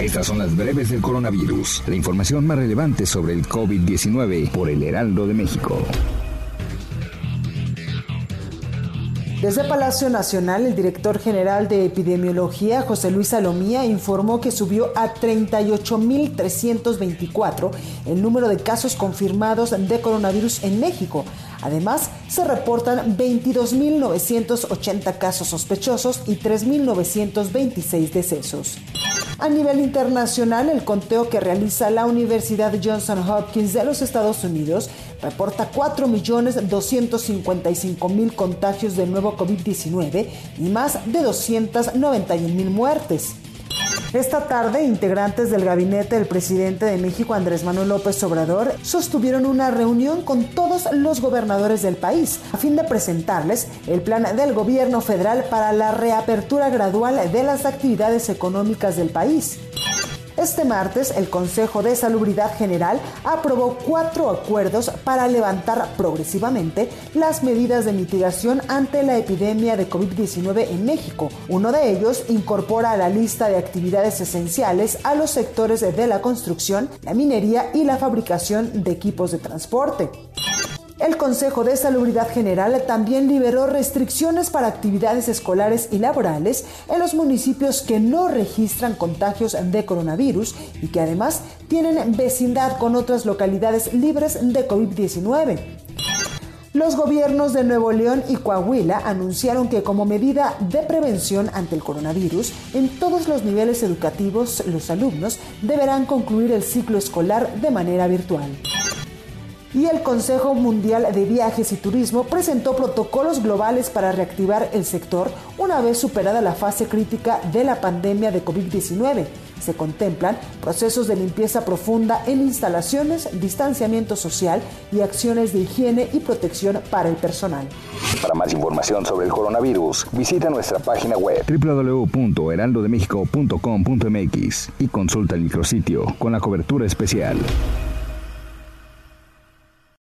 Estas son las breves del coronavirus. La información más relevante sobre el COVID-19 por el Heraldo de México. Desde Palacio Nacional, el director general de epidemiología, José Luis Salomía, informó que subió a 38.324 el número de casos confirmados de coronavirus en México. Además, se reportan 22.980 casos sospechosos y 3.926 decesos. A nivel internacional, el conteo que realiza la Universidad Johnson Hopkins de los Estados Unidos reporta 4.255.000 contagios de nuevo COVID-19 y más de 291.000 muertes. Esta tarde, integrantes del gabinete del presidente de México, Andrés Manuel López Obrador, sostuvieron una reunión con todos los gobernadores del país a fin de presentarles el plan del gobierno federal para la reapertura gradual de las actividades económicas del país. Este martes, el Consejo de Salubridad General aprobó cuatro acuerdos para levantar progresivamente las medidas de mitigación ante la epidemia de COVID-19 en México. Uno de ellos incorpora a la lista de actividades esenciales a los sectores de la construcción, la minería y la fabricación de equipos de transporte. El Consejo de Salubridad General también liberó restricciones para actividades escolares y laborales en los municipios que no registran contagios de coronavirus y que además tienen vecindad con otras localidades libres de COVID-19. Los gobiernos de Nuevo León y Coahuila anunciaron que como medida de prevención ante el coronavirus, en todos los niveles educativos los alumnos deberán concluir el ciclo escolar de manera virtual y el Consejo Mundial de Viajes y Turismo presentó protocolos globales para reactivar el sector una vez superada la fase crítica de la pandemia de COVID-19. Se contemplan procesos de limpieza profunda en instalaciones, distanciamiento social y acciones de higiene y protección para el personal. Para más información sobre el coronavirus, visita nuestra página web www.heraldodemexico.com.mx y consulta el micrositio con la cobertura especial.